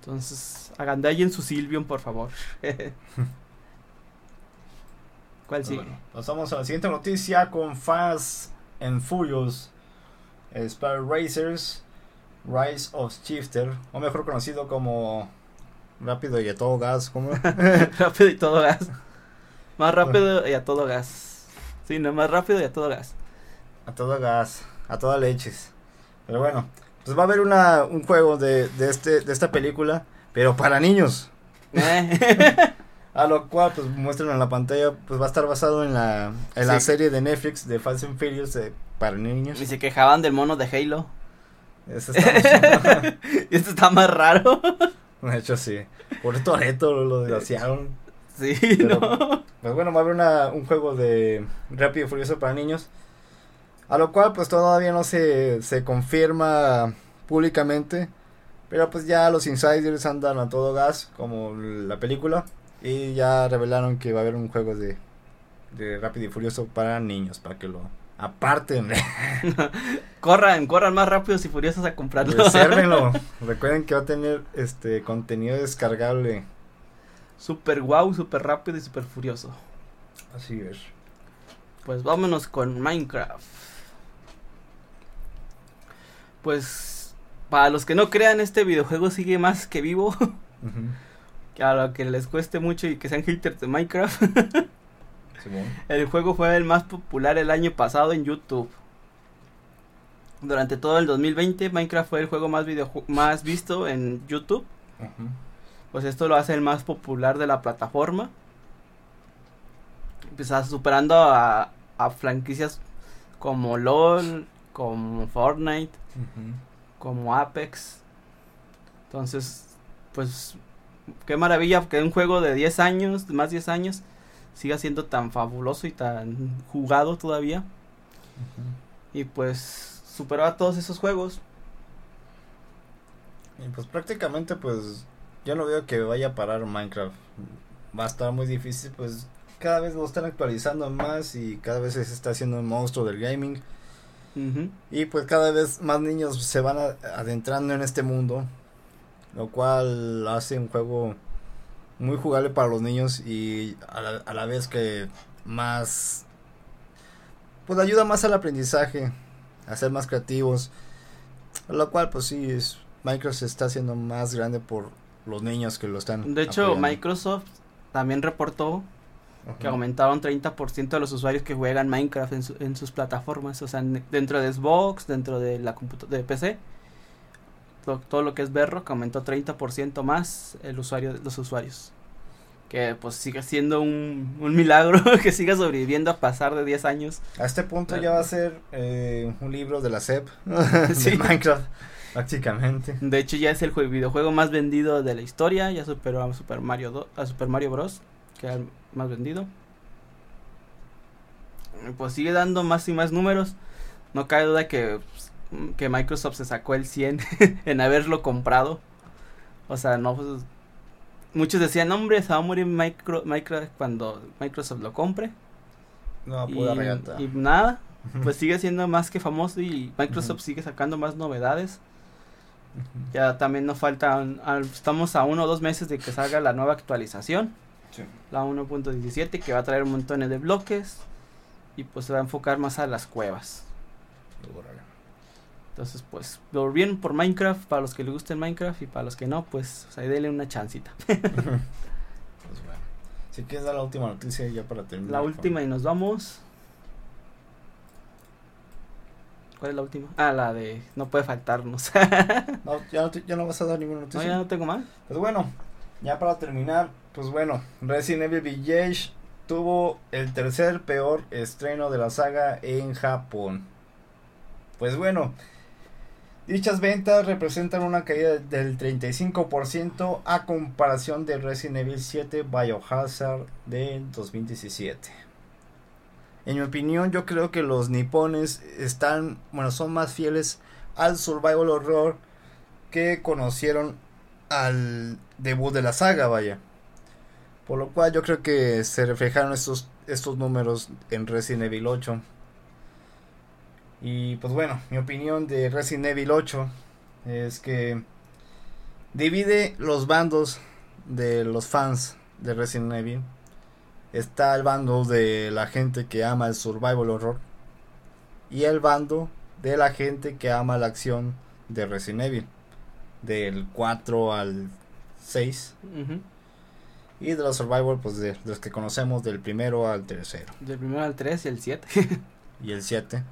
Entonces, agandallen su Sylveon, por favor. *laughs* ¿Cuál sigue? Bueno, pasamos a la siguiente noticia con Fast and Furious Spy Racers Rise of Shifter, o mejor conocido como Rápido y a todo gas, como *laughs* rápido y todo gas. *laughs* Más rápido y a todo gas. Sí, no, más rápido y a todo gas. a todo gas, a toda leches. Pero bueno, pues va a haber una, un juego de, de, este, de esta película, pero para niños. Eh, *laughs* A lo cual, pues muestran en la pantalla, pues va a estar basado en la, en la serie de Netflix de Fast and Furious eh, para niños. y se quejaban del mono de Halo. Eso está- *laughs* y esto está más raro. de hecho, sí. Por Toreto lo desgraciaron. Sí, Pero- no. Pues bueno, va a haber una, un juego de Rápido y Furioso para niños. A lo cual pues todavía no se, se confirma públicamente. Pero pues ya los insiders andan a todo gas, como la película. Y ya revelaron que va a haber un juego de, de Rápido y Furioso para niños, para que lo aparten. *laughs* Corran, corran más rápidos y furiosos a comprarlo. Resérvenlo. *laughs* Recuerden que va a tener este contenido descargable. Super guau, super rápido y super furioso. Así es. Pues vámonos con Minecraft. Pues para los que no crean, este videojuego sigue más que vivo. *laughs* Que a lo que les cueste mucho y que sean haters de Minecraft. *laughs* El juego fue el más popular el año pasado en YouTube. Durante todo el 2020, Minecraft fue el juego más, videoju- más visto en YouTube. Ujú. Pues esto lo hace el más popular de la plataforma. Pues superando a, a franquicias como LOL, como Fortnite, como Apex. Entonces, pues qué maravilla que un juego de 10 años, más 10 años, siga siendo tan fabuloso y tan jugado todavía. Y pues superó a todos esos juegos. Y pues prácticamente pues yo no veo que vaya a parar Minecraft. Va a estar muy difícil, pues cada vez lo están actualizando más y cada vez se está haciendo un monstruo del gaming. Y pues cada vez más niños se van a- adentrando en este mundo, lo cual hace un juego muy jugable para los niños y a la, a la vez que más pues ayuda más al aprendizaje, a ser más creativos, lo cual pues sí es Minecraft se está haciendo más grande por los niños que lo están. De hecho, apoyando. Microsoft también reportó que aumentaron 30% de los usuarios que juegan Minecraft en, en sus plataformas, o sea, dentro de Xbox, dentro de la de PC, todo, lo que es Berro, que aumentó 30% más el usuario, los usuarios. Que pues sigue siendo un, un milagro *laughs* que siga sobreviviendo a pasar de 10 años. A este punto ya va a ser eh, un libro de la SEP *laughs* de Minecraft. Prácticamente. De hecho ya es el videojuego más vendido de la historia, ya superó a Super Mario a Super Mario Bros, que es el más vendido. Pues sigue dando más y más números. No cabe duda que, que Microsoft se sacó el 100 *laughs* en haberlo comprado. O sea, no pues, muchos decían, "Hombre, se va a morir micro, cuando Microsoft lo compre." No, y, y nada, pues sigue siendo más que famoso y Microsoft sigue sacando más novedades. Ya también nos falta, estamos a uno o dos meses de que salga la nueva actualización. La 1.17 que va a traer un montón de bloques y pues se va a enfocar más a las cuevas. Entonces pues, lo bien por Minecraft, para los que le gusten Minecraft y para los que no, pues ahí denle una chancita. *laughs* pues bueno. Si quieres dar la última noticia ya para terminar. La última y nos vamos. ¿Cuál es la última? Ah, la de no puede faltarnos. *laughs* no, ya no, ya no vas a dar ninguna noticia. No, ya no tengo más. Pues bueno, ya para terminar, pues bueno, Resident Evil Village tuvo el tercer peor estreno de la saga en Japón. Pues bueno, dichas ventas representan una caída del 35% a comparación de Resident Evil 7 Biohazard de 2017. En mi opinión, yo creo que los nipones están, bueno, son más fieles al survival horror que conocieron al debut de la saga, vaya. Por lo cual yo creo que se reflejaron estos, estos números en Resident Evil 8. Y pues bueno, mi opinión de Resident Evil 8 es que divide los bandos de los fans de Resident Evil está el bando de la gente que ama el survival horror y el bando de la gente que ama la acción de Resident Evil del 4 al 6 y de los survival pues de, los que conocemos del primero al tercero. Del primero al 3 y el 7 *laughs* y el 7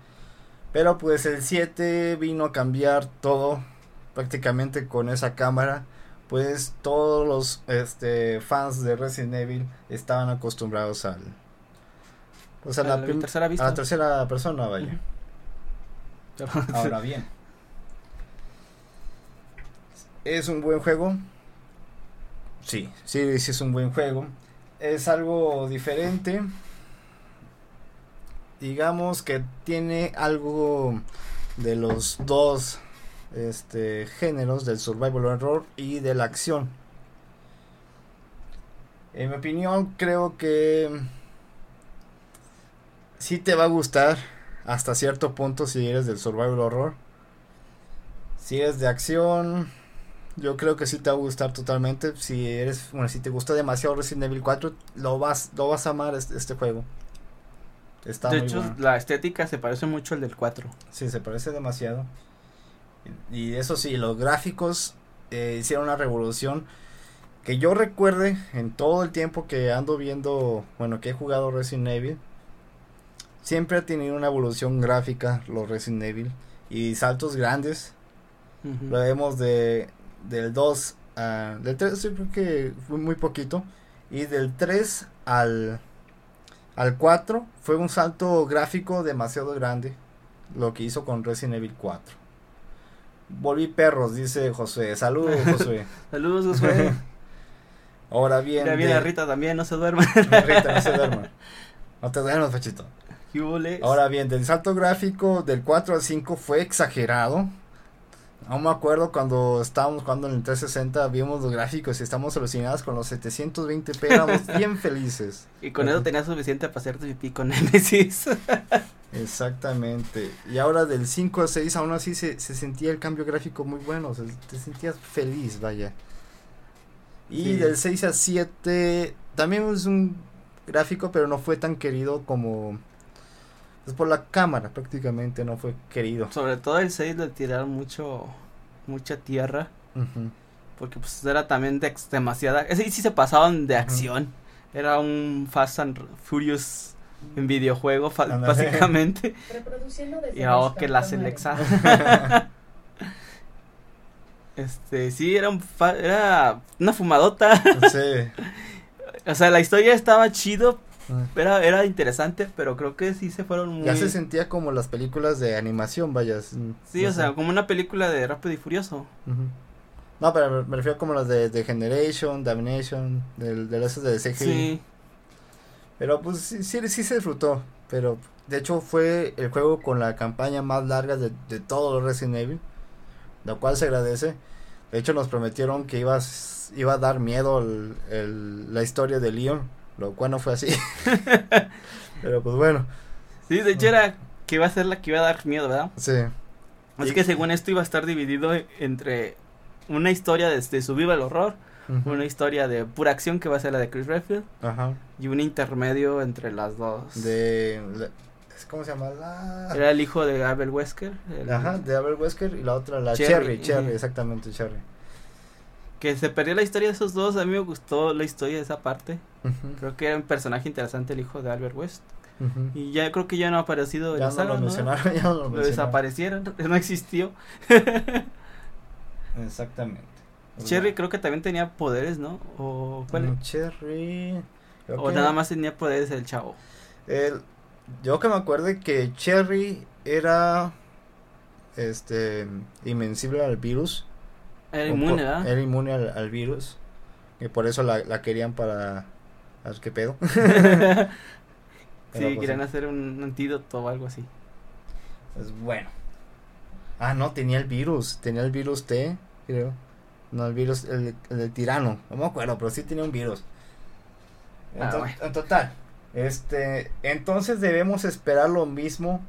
pero pues el 7 vino a cambiar todo prácticamente con esa cámara pues todos los este, fans de Resident Evil estaban acostumbrados al pues a, la, tercera vista. A la tercera persona, vaya. *laughs* Ahora bien. ¿Es un buen juego? Sí, sí, sí es un buen juego. Es algo diferente. Digamos que tiene algo de los dos este, géneros del survival horror y de la acción. En mi opinión, creo que si te va a gustar hasta cierto punto si eres del survival horror. Si eres de acción, yo creo que sí te va a gustar totalmente. Si eres, bueno, si te gusta demasiado Resident Evil 4, lo vas, lo vas a amar este, este juego. Está de hecho, la estética se parece mucho al del 4. Sí, se parece demasiado. Y eso sí, los gráficos eh, hicieron una revolución que yo recuerde en todo el tiempo que ando viendo, bueno, que he jugado Resident Evil, siempre ha tenido una evolución gráfica los Resident Evil y saltos grandes. Lo vemos de del 2 a del 3 yo creo que fue muy poquito y del 3 al al 4 fue un salto gráfico demasiado grande lo que hizo con Resident Evil 4. Volví perros, dice José. *laughs* Saludos, José. Saludos, *laughs* José. Ahora bien. Ya viene Rita también, no se duerma. *laughs* Rita, no se duerma. No te duermas, Fachito. Ahora bien, del salto gráfico del 4 al 5 fue exagerado. Aún me acuerdo cuando estábamos jugando en el 360, vimos los gráficos y estamos alucinados con los 720p, éramos bien felices. Y con eso tenías suficiente para hacerte pipí con Nemesis. Exactamente. Y ahora del 5 al 6 aún así se, se sentía el cambio gráfico muy bueno, te sentías feliz, vaya. Y del 6 al 7 también es un gráfico, pero no fue tan querido como... Es por la cámara prácticamente, no fue querido. Sobre todo el 6 le tiraron mucho, mucha tierra. Porque pues era también de, demasiada... Ese sí se pasaban de acción. era un Fast and Furious en videojuego básicamente y ahora que la Alexa *laughs* este sí era un era una fumadota sí *laughs* o sea la historia estaba chido ah. era, era interesante, pero creo que sí se fueron muy... Ya se sentía como las películas de animación, vaya. Sí, o sea, como una película de Rápido y Furioso. No, pero me, refiero como las de, de Generation, Damnation, de, de las de CGI. Sí. Pero pues sí, sí, se disfrutó. Pero de hecho fue el juego con la campaña más larga de, de todos los Resident Evil. Lo cual se agradece. De hecho nos prometieron que ibas, iba a dar miedo el, la historia de Leon. Lo cual no fue así. *laughs* *laughs* pero pues bueno. Sí, de hecho era que iba a ser la que iba a dar miedo, ¿verdad? Sí. Es que según esto iba a estar dividido entre una historia de, de su viva una historia de pura acción que va a ser la de Chris Redfield. Ajá. Y un intermedio entre las dos. De... ¿Cómo se llama? La... Era el hijo de Abel Wesker. Ajá, de Abel Wesker y la otra, la Cherry, Cherry, exactamente, Cherry. Que se perdió la historia de esos dos, a mí me gustó la historia de esa parte. Creo que era un personaje interesante el hijo de Albert West. Y ya creo que ya no ha aparecido ya no lo mencionaron, *laughs* ya no lo, lo desaparecieron, *laughs* no existió. Exactamente. Cherry creo que también tenía poderes, ¿no? O cuál? Mm, Cherry. o nada más tenía poderes el chavo. El, yo que me acuerdo que Cherry era este invencible al virus. Era inmune, ¿verdad? Era inmune al, virus. Y por eso la, la querían para. Qué pedo. *laughs* *laughs* sí, pues querían hacer un antídoto o algo así. Pues bueno. Ah, no, tenía el virus. Tenía el virus T, creo. No, el virus, el, el tirano. No me acuerdo, pero sí tenía un virus. Ah, en, total. Este, entonces debemos esperar lo mismo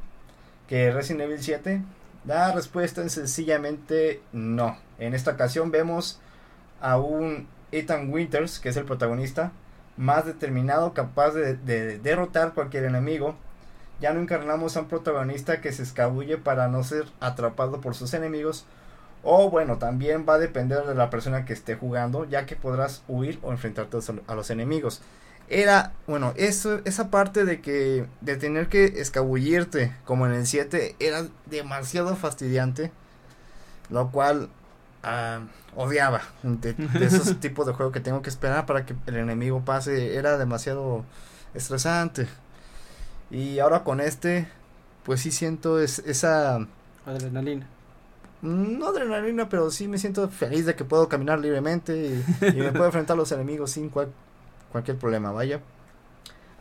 que Resident Evil 7. La respuesta es sencillamente no. En esta ocasión vemos a un Ethan Winters, que es el protagonista, más determinado, capaz de, de derrotar cualquier enemigo. Ya no encarnamos a un protagonista que se escabulle para no ser atrapado por sus enemigos, o bueno, también va a depender de la persona que esté jugando, ya que podrás huir o enfrentarte a los enemigos. Era, bueno, eso, esa parte de que, de tener que escabullirte, como en el 7, era demasiado fastidiante. Lo cual odiaba de, esos *laughs* tipos de juego que tengo que esperar para que el enemigo pase. Era demasiado estresante. Y ahora con este, pues sí siento es, esa adrenalina no adrenalina, pero sí me siento feliz de que puedo caminar libremente y, me puedo enfrentar a los enemigos sin cualquier problema, vaya.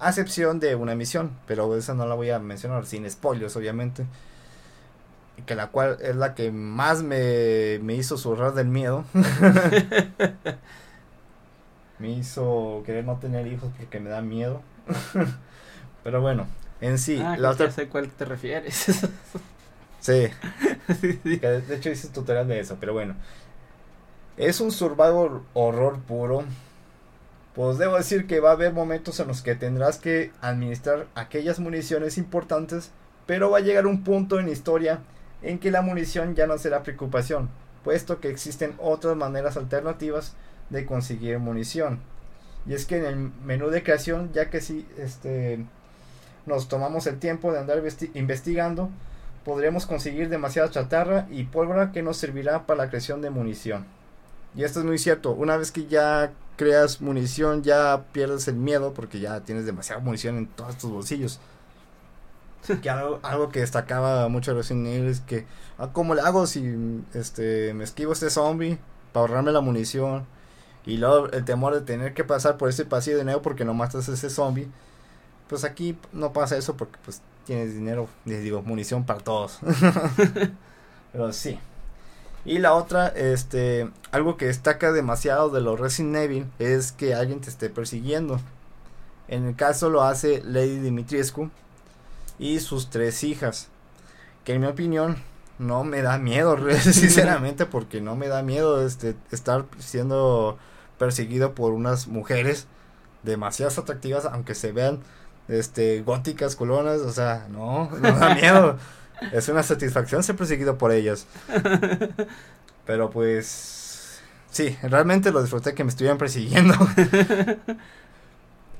A excepción de una misión, pero esa no la voy a mencionar sin spoilers, obviamente. Que la cual es la que más me, me hizo zurrar del miedo. *laughs* me hizo querer no tener hijos porque me da miedo. *laughs* pero bueno, en sí, ah, la otra. sé cuál te refieres. *laughs* Sí. *laughs* De hecho hice tutorial de eso, pero bueno. Es un survival horror puro. Pues debo decir que va a haber momentos en los que tendrás que administrar aquellas municiones importantes, pero va a llegar un punto en la historia en que la munición ya no será preocupación, puesto que existen otras maneras alternativas de conseguir munición. Y es que en el menú de creación, ya que si este nos tomamos el tiempo de andar investigando, podremos conseguir demasiada chatarra y pólvora que nos servirá para la creación de munición. Y esto es muy cierto, una vez que ya creas munición ya pierdes el miedo porque ya tienes demasiada munición en todos tus bolsillos. que algo, algo, que destacaba mucho Resident Evil es que, ah, ¿cómo le hago si este, me esquivo este zombie para ahorrarme la munición? Y luego el temor de tener que pasar por ese pasillo de nuevo porque no matas a ese zombie. Pues aquí no pasa eso porque pues tienes dinero, les digo, munición para todos. *laughs* *laughs* Pero sí. Y la otra, este, algo que destaca demasiado de los Resident Evil es que alguien te esté persiguiendo. En el caso lo hace Lady Dimitrescu y sus tres hijas. Que en mi opinión no me da miedo, *laughs* sinceramente, porque no me da miedo este, estar siendo perseguido por unas mujeres demasiado atractivas, aunque se vean este, góticas, colonas, o sea, no, no da miedo. es una satisfacción ser perseguido por ellas. Pero pues, sí, realmente lo disfruté que me estuvieran persiguiendo. *laughs*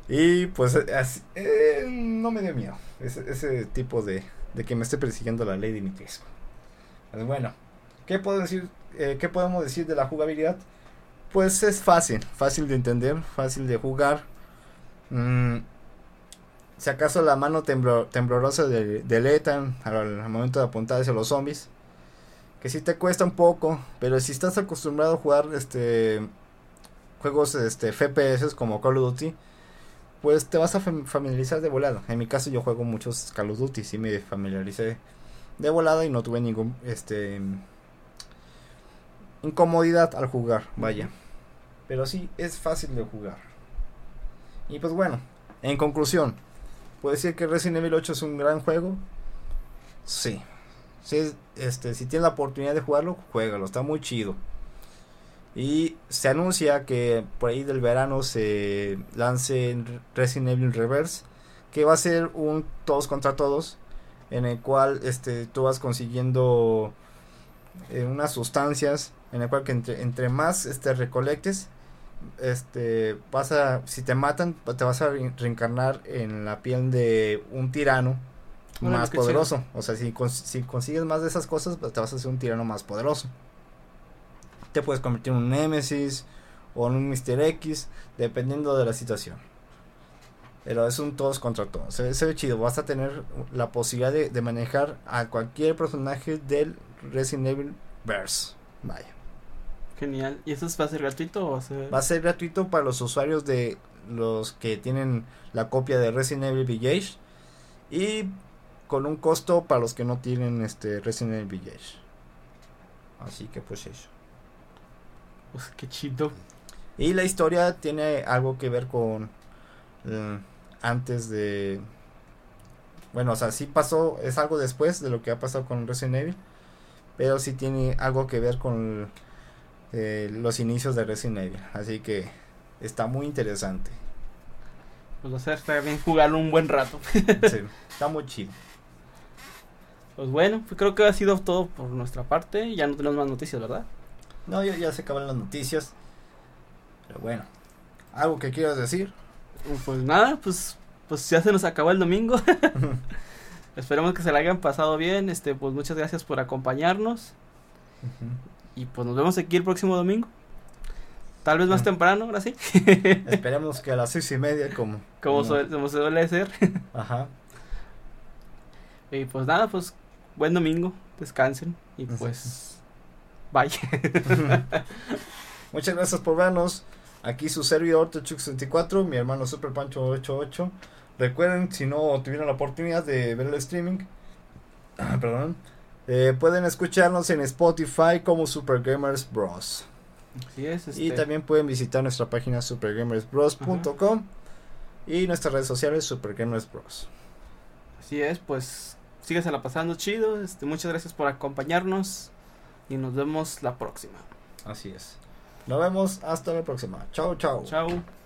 Y pues así, eh, no me dio miedo ese, ese tipo de, de que me esté persiguiendo la ley de mi Pues bueno, ¿qué puedo decir? Eh, ¿Qué podemos decir de la jugabilidad? Pues es fácil, fácil de entender, fácil de jugar. Mm, si acaso la mano temblorosa de, de Ethan al, momento de apuntar hacia los zombies. Que si te cuesta un poco, pero si estás acostumbrado a jugar este juegos este FPS como Call of Duty, pues te vas a familiarizar de volada. En mi caso yo juego muchos Call of Duty, sí me familiaricé de volada y no tuve ningún este incomodidad al jugar, vaya. Pero sí es fácil de jugar. Y pues bueno, en conclusión, ¿puedo decir que Resident Evil 8 es un gran juego? Sí. Si, este, si tienes la oportunidad de jugarlo, juégalo, está muy chido. Y se anuncia que por ahí del verano se lance Resident Evil Reverse, que va a ser un todos contra todos, en el cual este, tú vas consiguiendo eh, unas sustancias, en el cual que entre, entre más este, recolectes, este, vas a, si te matan, te vas a reencarnar en la piel de un tirano más poderoso. O sea, si, si consigues más de esas cosas, pues te vas a hacer un tirano más poderoso. Te puedes convertir en un Nemesis o en un Mr. X, dependiendo de la situación. Pero es un todos contra todos. Se, ve chido. Vas a tener la posibilidad de, de manejar a cualquier personaje del Resident Evil Verse. Vaya. Genial. ¿Y eso va a ser gratuito o va a ser? Va a ser gratuito para los usuarios de los que tienen la copia de Resident Evil Village y con un costo para los que no tienen este Resident Evil Village. Así que pues eso. Pues qué chido. Y la historia tiene algo que ver con eh, antes de bueno, o sea, sí pasó, es algo después de lo que ha pasado con Resident Evil, pero sí tiene algo que ver con eh, los inicios de Resident Evil. Así que está muy interesante. Pues va a ser bien jugarlo un buen rato. sí, *laughs* está muy chido. Pues bueno, pues creo que ha sido todo por nuestra parte. Ya no tenemos más noticias, ¿verdad? No, ya, ya se acaban las noticias. Pero bueno, ¿algo que quieras decir? Pues nada, pues, pues ya se nos acabó el domingo. *laughs* Esperemos que se la hayan pasado bien. Este, pues muchas gracias por acompañarnos. Y pues nos vemos aquí el próximo domingo. Tal vez más temprano, ahora sí. *laughs* Esperemos que a las seis y media, como, como, suele, como se suele ser. *laughs* Ajá. Y pues nada, pues buen domingo, descansen y pues bye. *laughs* Muchas gracias por vernos. Aquí su servidor Techux64, mi hermano Super Pancho 88. Recuerden, si no tuvieron la oportunidad de ver el streaming, *clears throat* perdón, eh, pueden escucharnos en Spotify como Super Gamers Bros. Así es. Y este también pueden visitar nuestra página supergamersbros.com y nuestras redes sociales Super Gamers Bros. Así es, pues la pasando chido. Este, muchas gracias por acompañarnos y nos vemos la próxima. Así es. Nos vemos hasta la próxima. Chao, chao. Chao.